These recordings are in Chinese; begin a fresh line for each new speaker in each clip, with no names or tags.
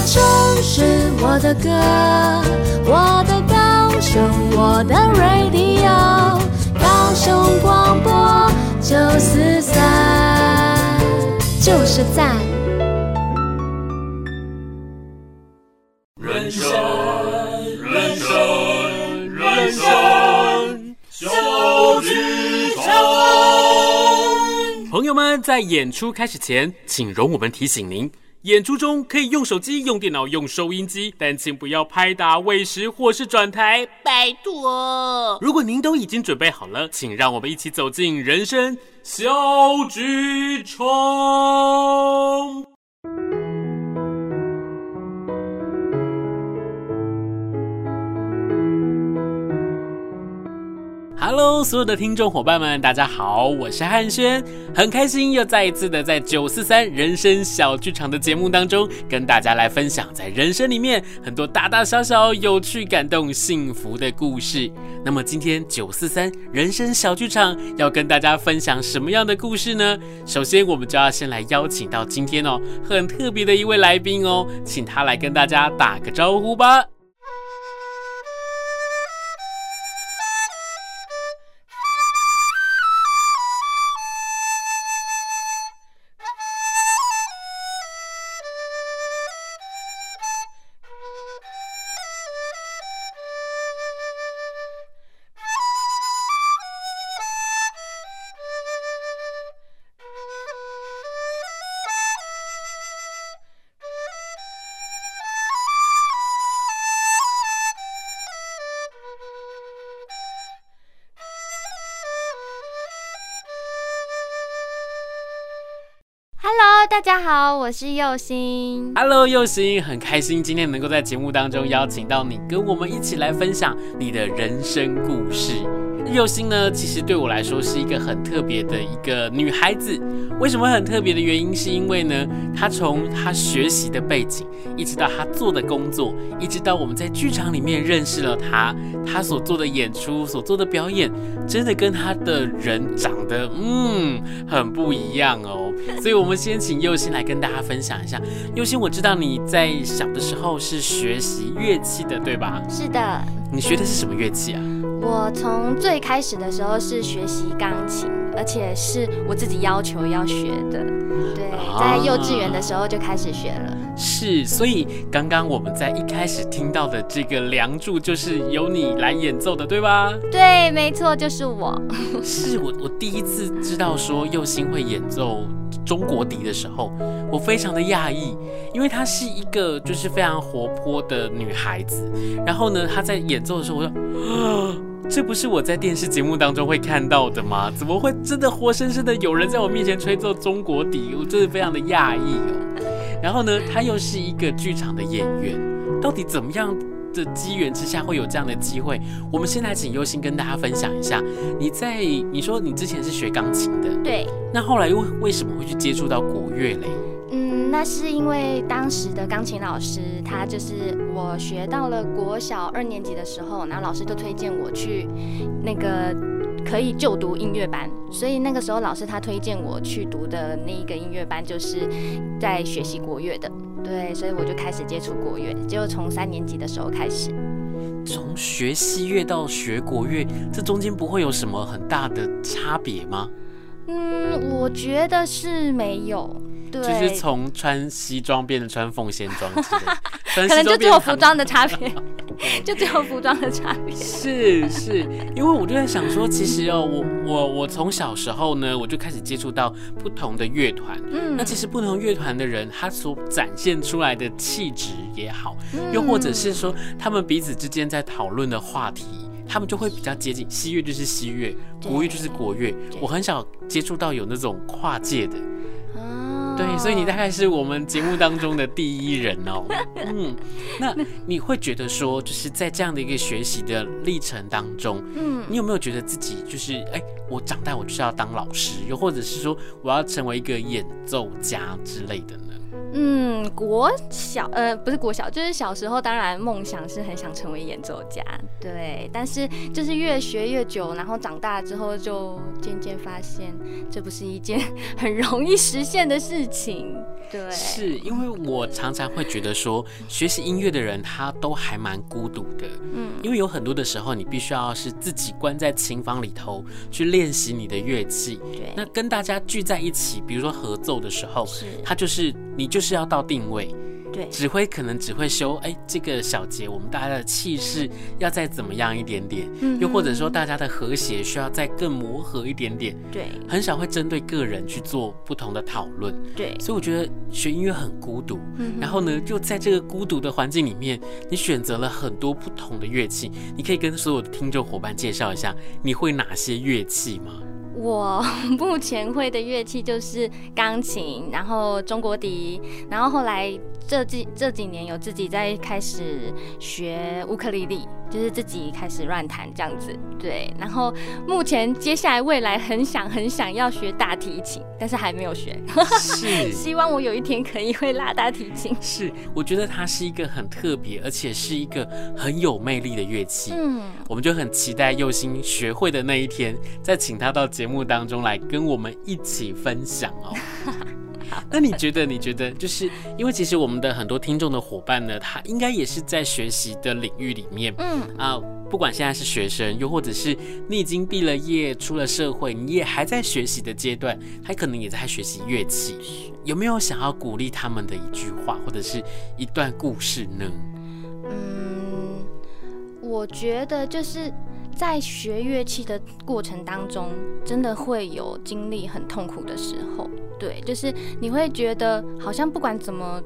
的城市，我的歌，我的高雄，我的 radio，高雄广播九四三，就是赞。
人生，人生，人生小剧场。朋友们，在演出开始前，请容我们提醒您。演出中可以用手机、用电脑、用收音机，但请不要拍打、喂食或是转台，拜托。如果您都已经准备好了，请让我们一起走进人生小剧场。Hello，所有的听众伙伴们，大家好，我是汉轩，很开心又再一次的在九四三人生小剧场的节目当中，跟大家来分享在人生里面很多大大小小有趣、感动、幸福的故事。那么今天九四三人生小剧场要跟大家分享什么样的故事呢？首先，我们就要先来邀请到今天哦很特别的一位来宾哦，请他来跟大家打个招呼吧。
大家好，我是右心。
Hello，佑星，很开心今天能够在节目当中邀请到你，跟我们一起来分享你的人生故事。佑星呢，其实对我来说是一个很特别的一个女孩子。为什么很特别的原因，是因为呢，她从她学习的背景，一直到她做的工作，一直到我们在剧场里面认识了她，她所做的演出，所做的表演，真的跟她的人长得嗯很不一样哦。所以，我们先请佑星来跟大家分享一下。佑星，我知道你在小的时候是学习乐器的，对吧？
是的。
你学的是什么乐器啊？
我从最开始的时候是学习钢琴，而且是我自己要求要学的。对，在幼稚园的时候就开始学了。
啊、是，所以刚刚我们在一开始听到的这个《梁祝》就是由你来演奏的，对吧？
对，没错，就是我。
是我，我第一次知道说佑星会演奏中国笛的时候，我非常的讶异，因为她是一个就是非常活泼的女孩子。然后呢，她在演奏的时候，我说啊。这不是我在电视节目当中会看到的吗？怎么会真的活生生的有人在我面前吹奏中国笛？我真的非常的讶异哦。然后呢，他又是一个剧场的演员，到底怎么样的机缘之下会有这样的机会？我们先来请优心跟大家分享一下。你在你说你之前是学钢琴的，
对，
那后来又为什么会去接触到国乐嘞？
那是因为当时的钢琴老师，他就是我学到了国小二年级的时候，然后老师就推荐我去那个可以就读音乐班，所以那个时候老师他推荐我去读的那一个音乐班，就是在学习国乐的，对，所以我就开始接触国乐，就从三年级的时候开始。
从学西乐到学国乐，这中间不会有什么很大的差别吗？
嗯，我觉得是没有。对，
就是从穿西装变成穿凤仙装之类，
可能就只有服装的差别，就只有服装的差别。
是是，因为我就在想说，其实哦，我我我从小时候呢，我就开始接触到不同的乐团，嗯，那其实不同乐团的人，他所展现出来的气质也好，又或者是说他们彼此之间在讨论的话题，他们就会比较接近。西乐就是西乐，国乐就是国乐，我很少接触到有那种跨界的。对，所以你大概是我们节目当中的第一人哦。嗯，那你会觉得说，就是在这样的一个学习的历程当中，嗯，你有没有觉得自己就是，哎，我长大我就是要当老师，又或者是说我要成为一个演奏家之类的呢？
嗯，国小呃不是国小，就是小时候，当然梦想是很想成为演奏家，对。但是就是越学越久，然后长大之后就渐渐发现，这不是一件很容易实现的事情。对，
是因为我常常会觉得说，学习音乐的人他都还蛮孤独的，嗯，因为有很多的时候你必须要是自己关在琴房里头去练习你的乐器，
对，
那跟大家聚在一起，比如说合奏的时候，
是，
他就是你就是要到定位。
对，
指挥可能只会修，哎，这个小节我们大家的气势要再怎么样一点点，嗯，又或者说大家的和谐需要再更磨合一点点，
对，
很少会针对个人去做不同的讨论，
对，
所以我觉得学音乐很孤独，嗯，然后呢，就在这个孤独的环境里面，你选择了很多不同的乐器，你可以跟所有的听众伙伴介绍一下你会哪些乐器吗？
我目前会的乐器就是钢琴，然后中国笛，然后后来这几这几年有自己在开始学乌克丽丽。就是自己开始乱弹这样子，对。然后目前接下来未来很想很想要学大提琴，但是还没有学。
是，
希望我有一天可以会拉大提琴。
是，我觉得它是一个很特别，而且是一个很有魅力的乐器。嗯，我们就很期待佑星学会的那一天，再请他到节目当中来跟我们一起分享哦。那你觉得？你觉得就是因为其实我们的很多听众的伙伴呢，他应该也是在学习的领域里面，嗯啊，不管现在是学生，又或者是你已经毕了业出了社会，你也还在学习的阶段，他可能也在学习乐器，有没有想要鼓励他们的一句话或者是一段故事呢？
嗯，我觉得就是。在学乐器的过程当中，真的会有经历很痛苦的时候。对，就是你会觉得好像不管怎么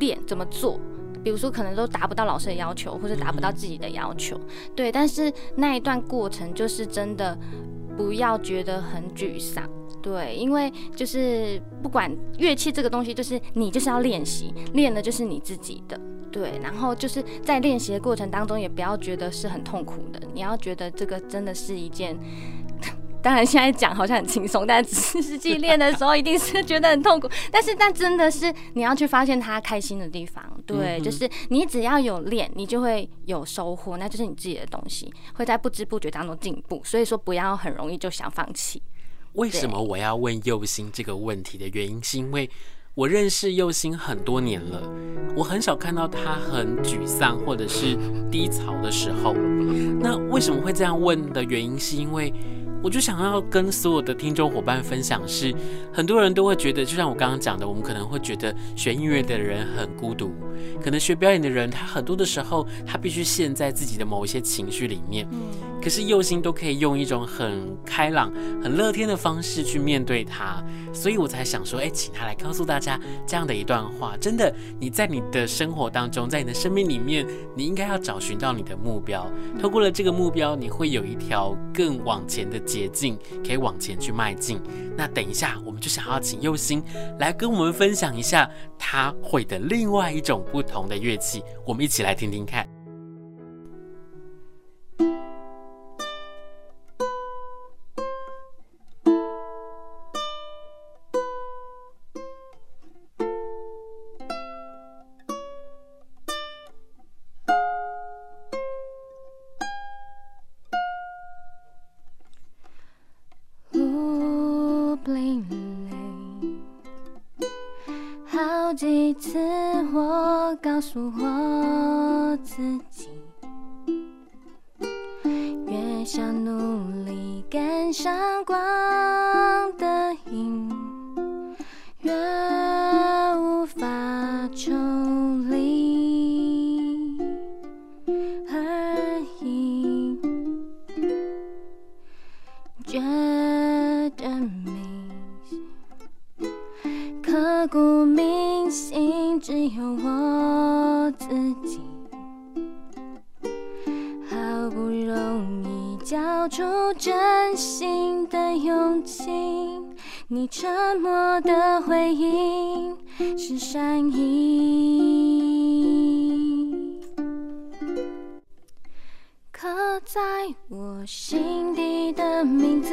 练、怎么做，比如说可能都达不到老师的要求，或者达不到自己的要求。对，但是那一段过程就是真的不要觉得很沮丧。对，因为就是不管乐器这个东西，就是你就是要练习，练的就是你自己的。对，然后就是在练习的过程当中，也不要觉得是很痛苦的。你要觉得这个真的是一件，当然现在讲好像很轻松，但实际练的时候一定是觉得很痛苦。但是，但真的是你要去发现他开心的地方。对，就是你只要有练，你就会有收获，那就是你自己的东西，会在不知不觉当中进步。所以说，不要很容易就想放弃。
为什么我要问右心这个问题的原因，是因为。我认识又欣很多年了，我很少看到他很沮丧或者是低潮的时候。那为什么会这样问的原因，是因为我就想要跟所有的听众伙伴分享是，很多人都会觉得，就像我刚刚讲的，我们可能会觉得学音乐的人很孤独，可能学表演的人，他很多的时候他必须陷在自己的某一些情绪里面。可是右心都可以用一种很开朗、很乐天的方式去面对他，所以我才想说，哎，请他来告诉大家这样的一段话。真的，你在你的生活当中，在你的生命里面，你应该要找寻到你的目标。透过了这个目标，你会有一条更往前的捷径，可以往前去迈进。那等一下，我们就想要请右心来跟我们分享一下他会的另外一种不同的乐器，我们一起来听听看。
几
次我告诉我自己越想努力赶上光沉默的回应是善意刻在我心底的名字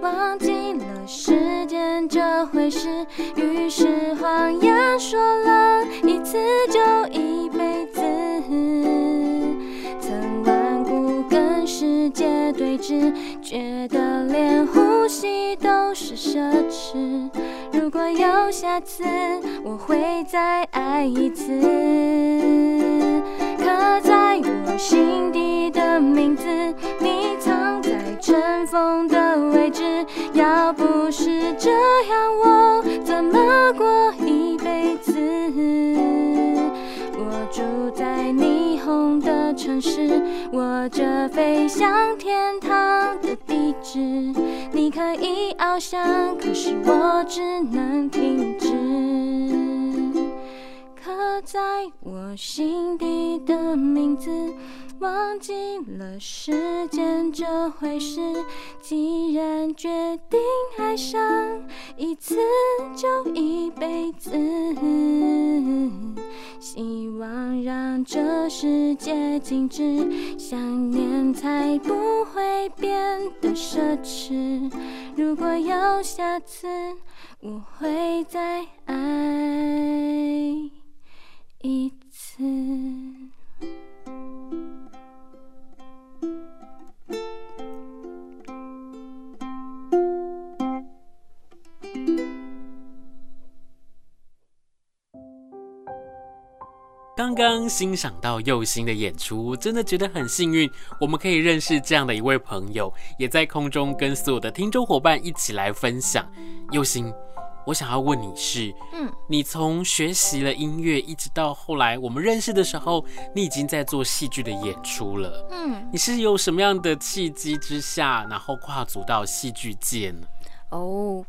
忘记了时间这回事于是谎言说了一次就一辈子。曾顽固跟世界对峙觉
得连呼吸都是奢侈。如果
有下次，我会再爱一次。刻在我心底的名字，你藏在尘封的位置。要不是这样，我怎么过一辈子？我住在你的城市，握着飞向天堂的地址。你可以翱翔，可是我只能停止。刻在我心底的名字，忘记了时间这回事。既然决定爱上一次就一辈子，希望让这世界静止，想念才不会变得奢侈。如果有下次，我会再爱。一次。
刚刚欣赏到佑星的演出，真的觉得很幸运，我们可以认识这样的一位朋友，也在空中跟所有的听众伙伴一起来分享。佑星。我想要问你是，嗯，你从学习了音乐，一直到后来我们认识的时候，你已经在做戏剧的演出了，嗯，你是有什么样的契机之下，然后跨足到戏剧界呢？
哦，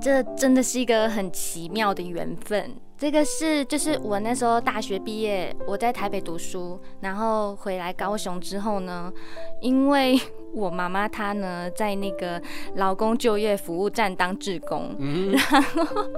这真的是一个很奇妙的缘分。这个是就是我那时候大学毕业，我在台北读书，然后回来高雄之后呢，因为我妈妈她呢在那个劳工就业服务站当志工，嗯、然后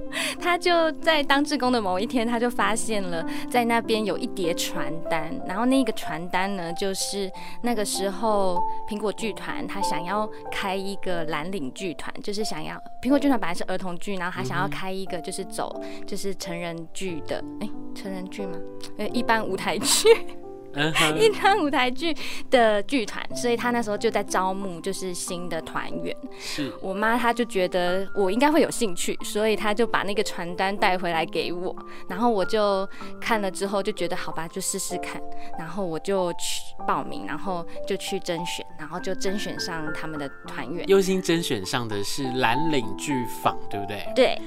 她就在当志工的某一天，她就发现了在那边有一叠传单，然后那个传单呢就是那个时候苹果剧团他想要开一个蓝领剧团，就是想要苹果剧团本来是儿童剧，然后他想要开一个就是走就是成人。剧的哎，成人剧吗？呃，一般舞台剧，一般舞台剧的剧团，所以他那时候就在招募，就是新的团员。是我妈，她就觉得我应该会有兴趣，所以她就把那个传单带回来给我，然后我就看了之后就觉得好吧，就试试看，然后我就去报名，然后就去甄选，然后就甄选上他们的团员。
优先甄选上的是蓝领剧坊，对不对？
对。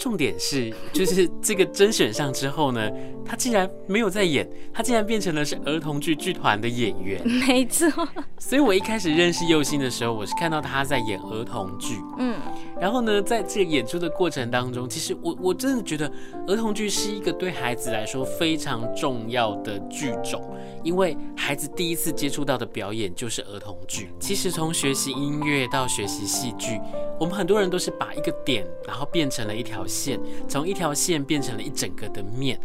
重点是，就是这个甄选上之后呢，他竟然没有在演，他竟然变成了是儿童剧剧团的演员。
没错。
所以我一开始认识佑星的时候，我是看到他在演儿童剧。嗯。然后呢，在这个演出的过程当中，其实我我真的觉得儿童剧是一个对孩子来说非常重要的剧种，因为孩子第一次接触到的表演就是儿童剧。其实从学习音乐到学习戏剧，我们很多人都是把一个点，然后变成了一条线，从一条线变成了一整个的面。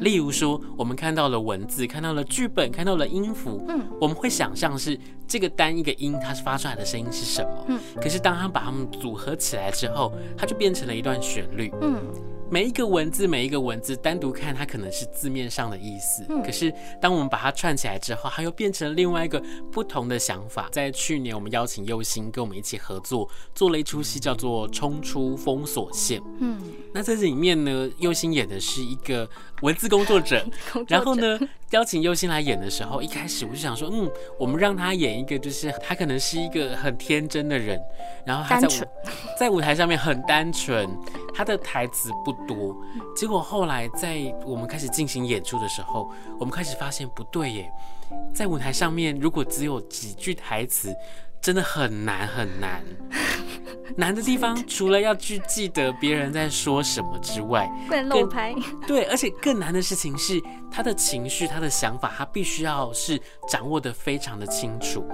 例如说，我们看到了文字，看到了剧本，看到了音符，嗯，我们会想象是这个单一个音，它是发出来的声音是什么？嗯，可是当它把它们组合起来之后，它就变成了一段旋律，嗯。每一个文字，每一个文字单独看，它可能是字面上的意思。嗯。可是当我们把它串起来之后，它又变成另外一个不同的想法。在去年，我们邀请佑星跟我们一起合作，做了一出戏叫做《冲出封锁线》。嗯。那在这里面呢，佑星演的是一个文字 工作者。然后呢，邀请祐欣来演的时候，一开始我就想说，嗯，我们让他演一个，就是他可能是一个很天真的人，然后他在舞 在舞台上面很单纯，他的台词不多。结果后来在我们开始进行演出的时候，我们开始发现不对耶，在舞台上面如果只有几句台词。真的很难很难，难的地方除了要去记得别人在说什么之外，
不能漏拍。
对，而且更难的事情是他的情绪、他的想法，他必须要是掌握的非常的清楚。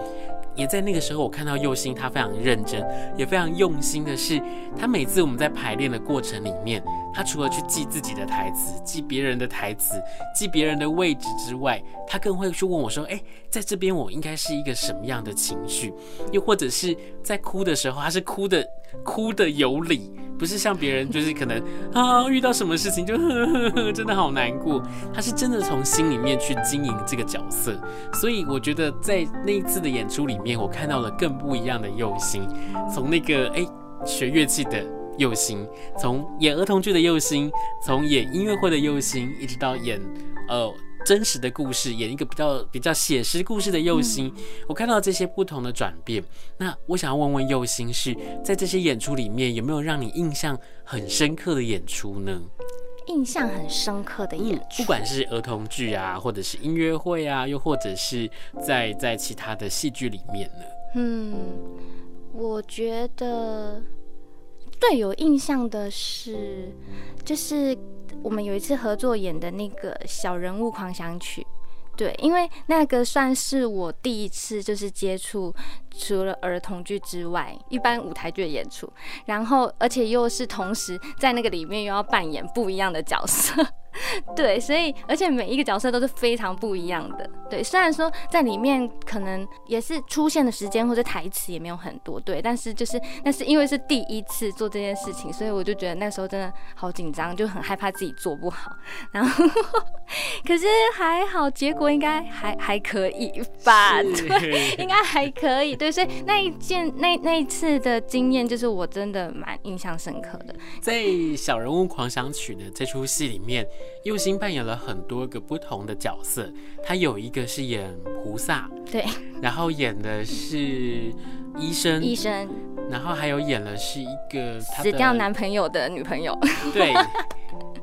也在那个时候，我看到佑星他非常认真，也非常用心的是，他每次我们在排练的过程里面，他除了去记自己的台词、记别人的台词、记别人的位置之外，他更会去问我说：“哎，在这边我应该是一个什么样的情绪？”又或者是在哭的时候，他是哭的哭的有理，不是像别人就是可能啊遇到什么事情就呵呵呵真的好难过，他是真的从心里面去经营这个角色。所以我觉得在那一次的演出里面，我看到了更不一样的用心，从那个哎学乐器的。祐欣，从演儿童剧的右心，从演音乐会的右心，一直到演呃真实的故事，演一个比较比较写实故事的右心，嗯、我看到这些不同的转变。那我想要问问右心，是在这些演出里面有没有让你印象很深刻的演出呢？
印象很深刻的演出，
不管是儿童剧啊，或者是音乐会啊，又或者是在在其他的戏剧里面呢？
嗯，我觉得最有印象的是，就是我们有一次合作演的那个小人物狂想曲。对，因为那个算是我第一次就是接触除了儿童剧之外，一般舞台剧的演出，然后而且又是同时在那个里面又要扮演不一样的角色。对，所以而且每一个角色都是非常不一样的。对，虽然说在里面可能也是出现的时间或者台词也没有很多，对，但是就是那是因为是第一次做这件事情，所以我就觉得那时候真的好紧张，就很害怕自己做不好。然后 可是还好，结果应该还还可以吧？对，应该还可以。对，所以那一件那那一次的经验，就是我真的蛮印象深刻的。
在《小人物狂想曲》呢这出戏里面。祐欣扮演了很多个不同的角色，他有一个是演菩萨，
对，
然后演的是医生，
医生，
然后还有演了是一个
死掉男朋友的女朋友，
对。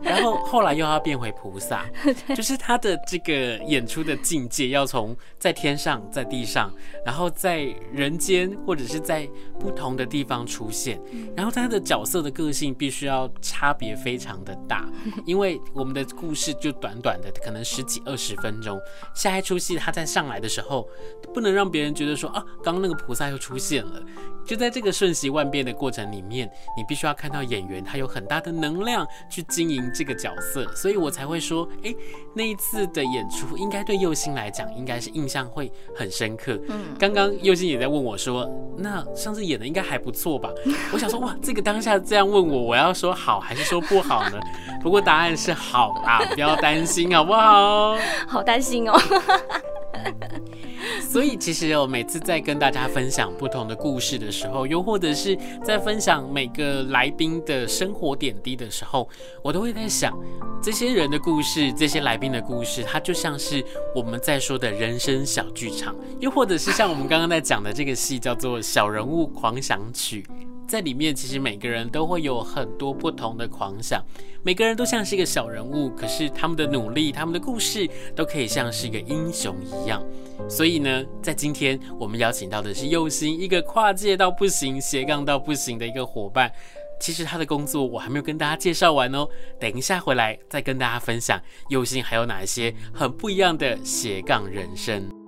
然后后来又要变回菩萨，就是他的这个演出的境界要从在天上、在地上，然后在人间或者是在不同的地方出现，然后他的角色的个性必须要差别非常的大，因为我们的故事就短短的可能十几二十分钟，下一出戏他在上来的时候，不能让别人觉得说啊，刚刚那个菩萨又出现了。就在这个瞬息万变的过程里面，你必须要看到演员他有很大的能量去经营这个角色，所以我才会说，哎、欸，那一次的演出应该对佑星来讲，应该是印象会很深刻。嗯，刚刚佑星也在问我说，那上次演的应该还不错吧？我想说，哇，这个当下这样问我，我要说好还是说不好呢？不过答案是好啦，不要担心，好不好？
好担心哦。
所以其实我每次在跟大家分享不同的故事的时候，又或者是在分享每个来宾的生活点滴的时候，我都会在想，这些人的故事，这些来宾的故事，它就像是我们在说的人生小剧场，又或者是像我们刚刚在讲的这个戏叫做《小人物狂想曲》。在里面，其实每个人都会有很多不同的狂想，每个人都像是一个小人物，可是他们的努力、他们的故事都可以像是一个英雄一样。所以呢，在今天我们邀请到的是佑心，一个跨界到不行、斜杠到不行的一个伙伴。其实他的工作我还没有跟大家介绍完哦，等一下回来再跟大家分享佑心还有哪一些很不一样的斜杠人生。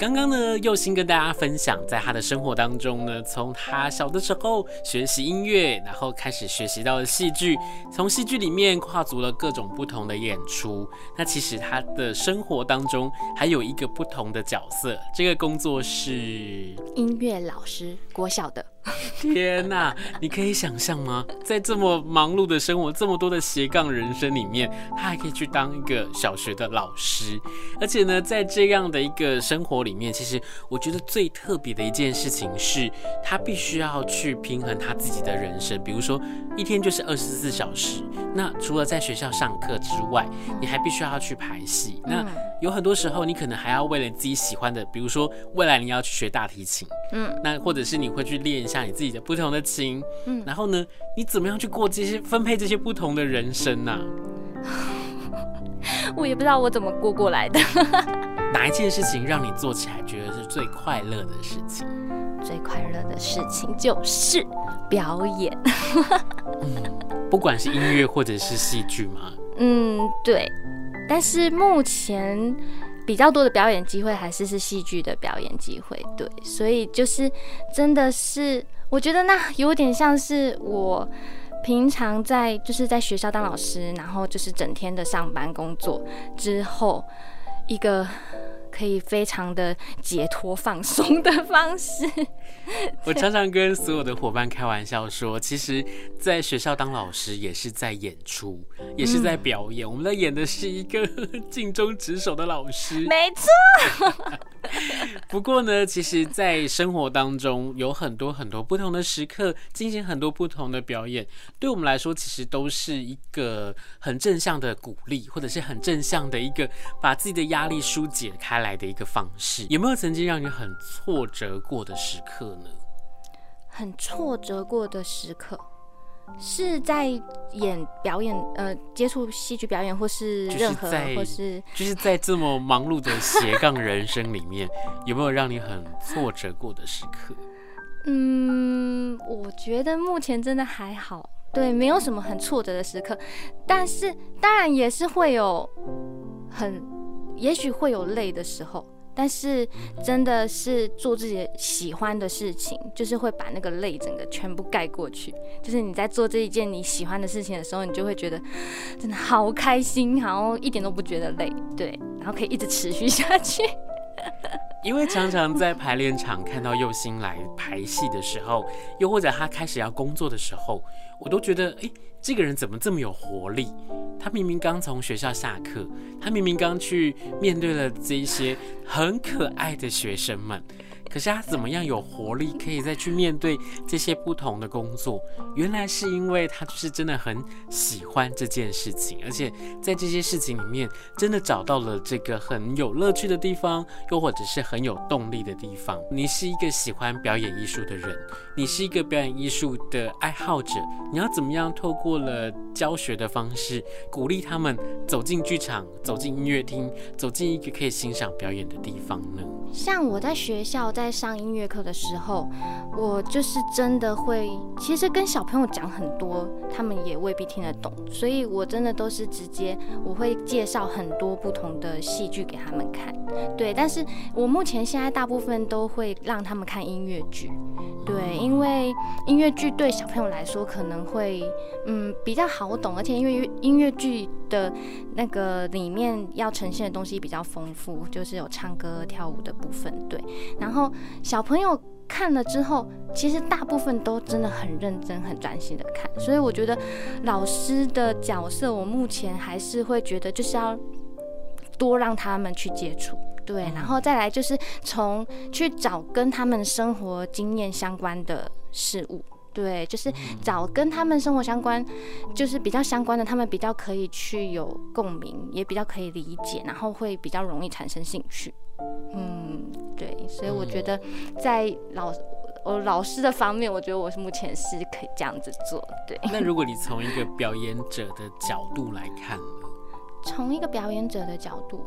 刚刚呢，佑兴跟大家分享，在他的生活当中呢，从他小的时候学习音乐，然后开始学习到了戏剧，从戏剧里面跨足了各种不同的演出。那其实他的生活当中还有一个不同的角色，这个工作是
音乐老师，国小的。
天哪，你可以想象吗？在这么忙碌的生活，这么多的斜杠人生里面，他还可以去当一个小学的老师。而且呢，在这样的一个生活里面，其实我觉得最特别的一件事情是，他必须要去平衡他自己的人生。比如说，一天就是二十四小时，那除了在学校上课之外，你还必须要去排戏。那有很多时候，你可能还要为了自己喜欢的，比如说未来你要去学大提琴，嗯，那或者是你会去练。像你自己的不同的情，嗯，然后呢，你怎么样去过这些分配这些不同的人生呢？
我也不知道我怎么过过来的。
哪一件事情让你做起来觉得是最快乐的事情？
最快乐的事情就是表演。
嗯，不管是音乐或者是戏剧吗？
嗯，对。但是目前。比较多的表演机会还是是戏剧的表演机会，对，所以就是真的是，我觉得那有点像是我平常在就是在学校当老师，然后就是整天的上班工作之后，一个可以非常的解脱放松的方式。
我常常跟所有的伙伴开玩笑说，其实在学校当老师也是在演出，也是在表演。嗯、我们在演的是一个 尽忠职守的老师，
没错。
不过呢，其实，在生活当中有很多很多不同的时刻，进行很多不同的表演，对我们来说，其实都是一个很正向的鼓励，或者是很正向的一个把自己的压力疏解开来的一个方式。有没有曾经让你很挫折过的时刻呢？
很挫折过的时刻，是在演表演，呃，接触戏剧表演，或是任何，或是
就是在这么忙碌的斜杠人生里面，有没有让你很挫折过的时刻？
嗯，我觉得目前真的还好，对，没有什么很挫折的时刻，但是当然也是会有很，也许会有累的时候。但是真的是做自己喜欢的事情，就是会把那个累整个全部盖过去。就是你在做这一件你喜欢的事情的时候，你就会觉得真的好开心，然后一点都不觉得累，对，然后可以一直持续下去。
因为常常在排练场看到佑星来排戏的时候，又或者他开始要工作的时候，我都觉得，哎，这个人怎么这么有活力？他明明刚从学校下课，他明明刚去面对了这一些很可爱的学生们。可是他怎么样有活力，可以再去面对这些不同的工作？原来是因为他就是真的很喜欢这件事情，而且在这些事情里面，真的找到了这个很有乐趣的地方，又或者是很有动力的地方。你是一个喜欢表演艺术的人，你是一个表演艺术的爱好者，你要怎么样透过了教学的方式，鼓励他们走进剧场，走进音乐厅，走进一个可以欣赏表演的地方呢？
像我在学校上音乐课的时候，我就是真的会，其实跟小朋友讲很多，他们也未必听得懂，所以我真的都是直接我会介绍很多不同的戏剧给他们看，对。但是我目前现在大部分都会让他们看音乐剧，对，因为音乐剧对小朋友来说可能会嗯比较好懂，而且因为音乐剧的那个里面要呈现的东西比较丰富，就是有唱歌跳舞的。部分对，然后小朋友看了之后，其实大部分都真的很认真、很专心的看，所以我觉得老师的角色，我目前还是会觉得就是要多让他们去接触，对，然后再来就是从去找跟他们生活经验相关的事物，对，就是找跟他们生活相关，就是比较相关的，他们比较可以去有共鸣，也比较可以理解，然后会比较容易产生兴趣。嗯，对，所以我觉得在老我老师的方面，我觉得我是目前是可以这样子做。对，
那如果你从一个表演者的角度来看呢？
从一个表演者的角度，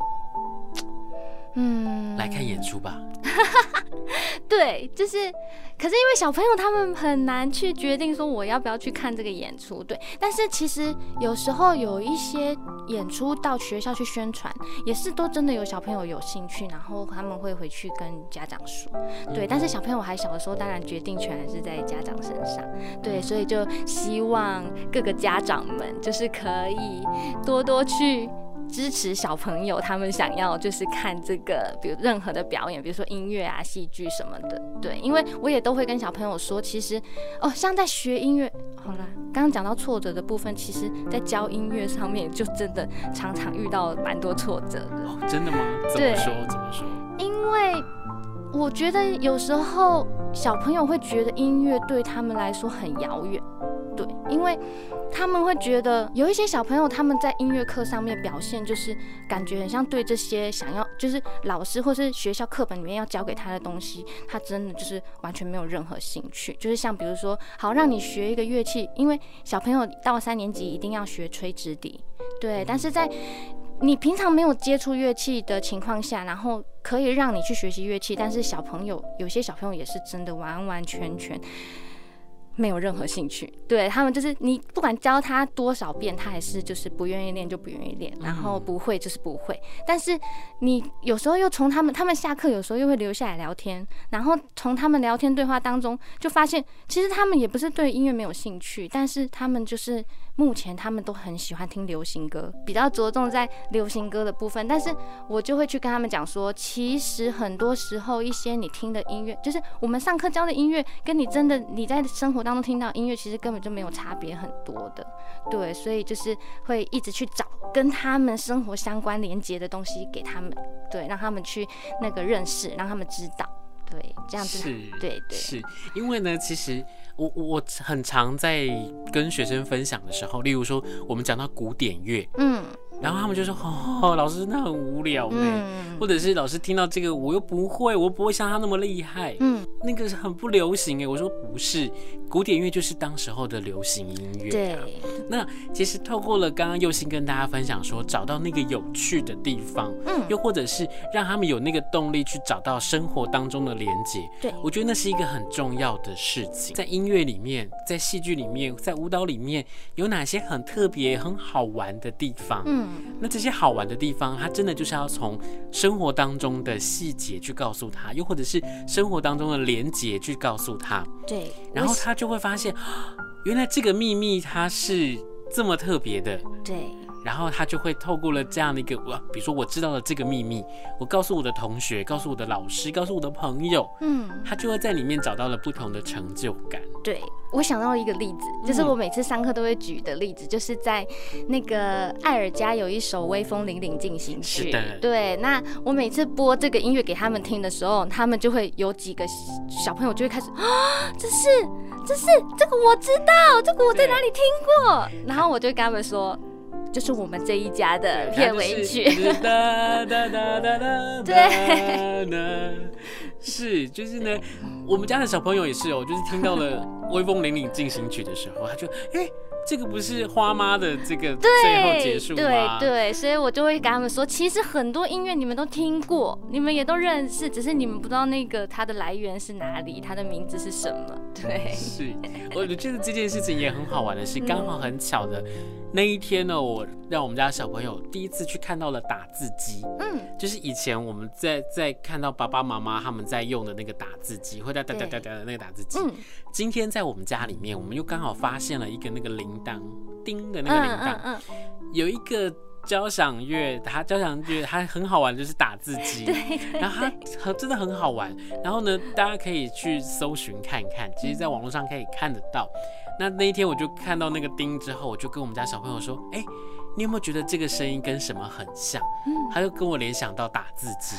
嗯，
来看演出吧。
对，就是，可是因为小朋友他们很难去决定说我要不要去看这个演出，对。但是其实有时候有一些演出到学校去宣传，也是都真的有小朋友有兴趣，然后他们会回去跟家长说，对。但是小朋友还小的时候，当然决定权还是在家长身上，对。所以就希望各个家长们就是可以多多去。支持小朋友，他们想要就是看这个，比如任何的表演，比如说音乐啊、戏剧什么的，对，因为我也都会跟小朋友说，其实哦，像在学音乐，好啦，刚刚讲到挫折的部分，其实在教音乐上面就真的常常遇到蛮多挫折的。
哦，真的吗？怎么说？怎么说？
因为我觉得有时候小朋友会觉得音乐对他们来说很遥远，对，因为。他们会觉得有一些小朋友他们在音乐课上面表现，就是感觉很像对这些想要就是老师或是学校课本里面要教给他的东西，他真的就是完全没有任何兴趣。就是像比如说，好让你学一个乐器，因为小朋友到三年级一定要学吹直笛，对。但是在你平常没有接触乐器的情况下，然后可以让你去学习乐器，但是小朋友有些小朋友也是真的完完全全。没有任何兴趣，对他们就是你不管教他多少遍，他还是就是不愿意练就不愿意练，然后不会就是不会。但是你有时候又从他们他们下课有时候又会留下来聊天，然后从他们聊天对话当中就发现，其实他们也不是对音乐没有兴趣，但是他们就是目前他们都很喜欢听流行歌，比较着重在流行歌的部分。但是我就会去跟他们讲说，其实很多时候一些你听的音乐，就是我们上课教的音乐，跟你真的你在生活当中听到音乐，其实根本就没有差别很多的。对，所以就是会一直去找跟他们生活相关连接的东西给他们，对，让他们去那个认识，让他们知道。对，这样子
是，
对对，
是。因为呢，其实我我很常在跟学生分享的时候，例如说我们讲到古典乐，嗯。然后他们就说：“哦，老师那很无聊呢，嗯、或者是老师听到这个我又不会，我不会像他那么厉害，嗯，那个是很不流行哎。”我说：“不是，古典乐就是当时候的流行音乐。”对。那其实透过了刚刚又欣跟大家分享说，找到那个有趣的地方，嗯，又或者是让他们有那个动力去找到生活当中的连接，对，我觉得那是一个很重要的事情。在音乐里面，在戏剧里面，在舞蹈里面，有哪些很特别、很好玩的地方？嗯。那这些好玩的地方，它真的就是要从生活当中的细节去告诉他，又或者是生活当中的连结去告诉他。对，然后他就会发现，原来这个秘密它是这么特别的。对。然后他就会透过了这样的一个，我比如说我知道了这个秘密，我告诉我的同学，告诉我的老师，告诉我的朋友，嗯，他就会在里面找到了不同的成就感。
对，我想到一个例子，就是我每次上课都会举的例子，嗯、就是在那个艾尔加有一首《威风凛凛进行曲》。是的。对，那我每次播这个音乐给他们听的时候，他们就会有几个小朋友就会开始啊，这是，这是，这个我知道，这个我在哪里听过，然后我就跟他们说。就是我们这一家的片尾曲。
对，是，就是呢，我们家的小朋友也是哦，就是听到了 《威风凛凛进行曲》的时候，他就哎，这个不是花妈的这个最后结束吗？
对对对，所以我就会跟他们说，其实很多音乐你们都听过，你们也都认识，只是你们不知道那个它的来源是哪里，它的名字是什么。对，
是，我觉得这件事情也很好玩的是，刚好很巧的。那一天呢，我让我们家小朋友第一次去看到了打字机。嗯，就是以前我们在在看到爸爸妈妈他们在用的那个打字机，会哒哒哒哒哒的那个打字机。嗯，今天在我们家里面，我们又刚好发现了一个那个铃铛，叮的那个铃铛。嗯，有一个交响乐，它交响乐它很好玩，就是打字机。对。然后它真的很好玩。然后呢，大家可以去搜寻看看，其实在网络上可以看得到。那那一天我就看到那个钉之后，我就跟我们家小朋友说：“哎、欸，你有没有觉得这个声音跟什么很像？”嗯，他就跟我联想到打字机，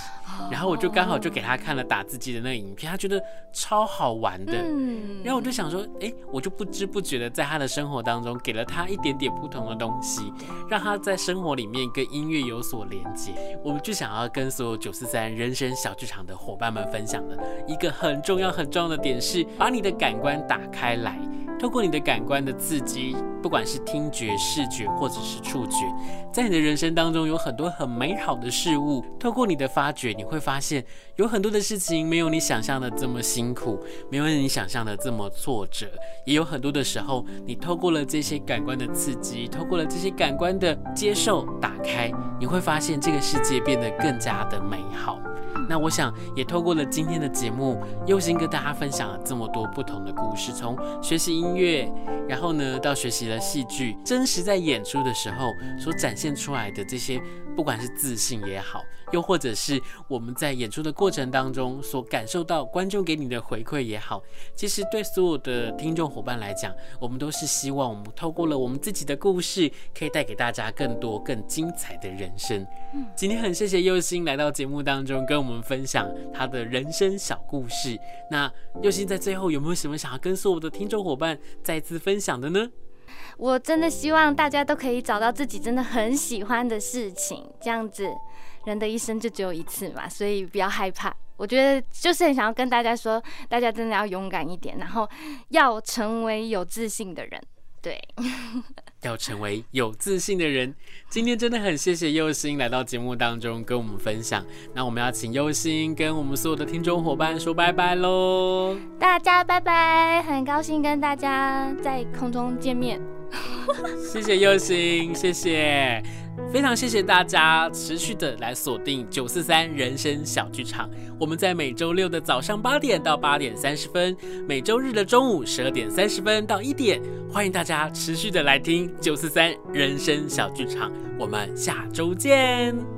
然后我就刚好就给他看了打字机的那个影片，他觉得超好玩的。嗯，然后我就想说：“哎、欸，我就不知不觉的在他的生活当中给了他一点点不同的东西，让他在生活里面跟音乐有所连接。”我们就想要跟所有九四三人生小剧场的伙伴们分享的一个很重要很重要的点是，把你的感官打开来。透过你的感官的刺激，不管是听觉、视觉或者是触觉，在你的人生当中有很多很美好的事物。透过你的发掘，你会发现有很多的事情没有你想象的这么辛苦，没有你想象的这么挫折。也有很多的时候，你透过了这些感官的刺激，透过了这些感官的接受、打开，你会发现这个世界变得更加的美好。那我想也透过了今天的节目，又欣跟大家分享了这么多不同的故事，从学习音乐，然后呢到学习了戏剧，真实在演出的时候所展现出来的这些。不管是自信也好，又或者是我们在演出的过程当中所感受到观众给你的回馈也好，其实对所有的听众伙伴来讲，我们都是希望我们透过了我们自己的故事，可以带给大家更多更精彩的人生。今天很谢谢佑星来到节目当中跟我们分享他的人生小故事。那佑星在最后有没有什么想要跟所有的听众伙伴再次分享的呢？
我真的希望大家都可以找到自己真的很喜欢的事情，这样子，人的一生就只有一次嘛，所以不要害怕。我觉得就是很想要跟大家说，大家真的要勇敢一点，然后要成为有自信的人。对，
要成为有自信的人。今天真的很谢谢佑星来到节目当中跟我们分享。那我们要请佑星跟我们所有的听众伙伴说拜拜喽！
大家拜拜，很高兴跟大家在空中见面。
谢谢佑星，谢谢，非常谢谢大家持续的来锁定九四三人生小剧场。我们在每周六的早上八点到八点三十分，每周日的中午十二点三十分到一点，欢迎大家持续的来听。九四三人生小剧场我们下周见。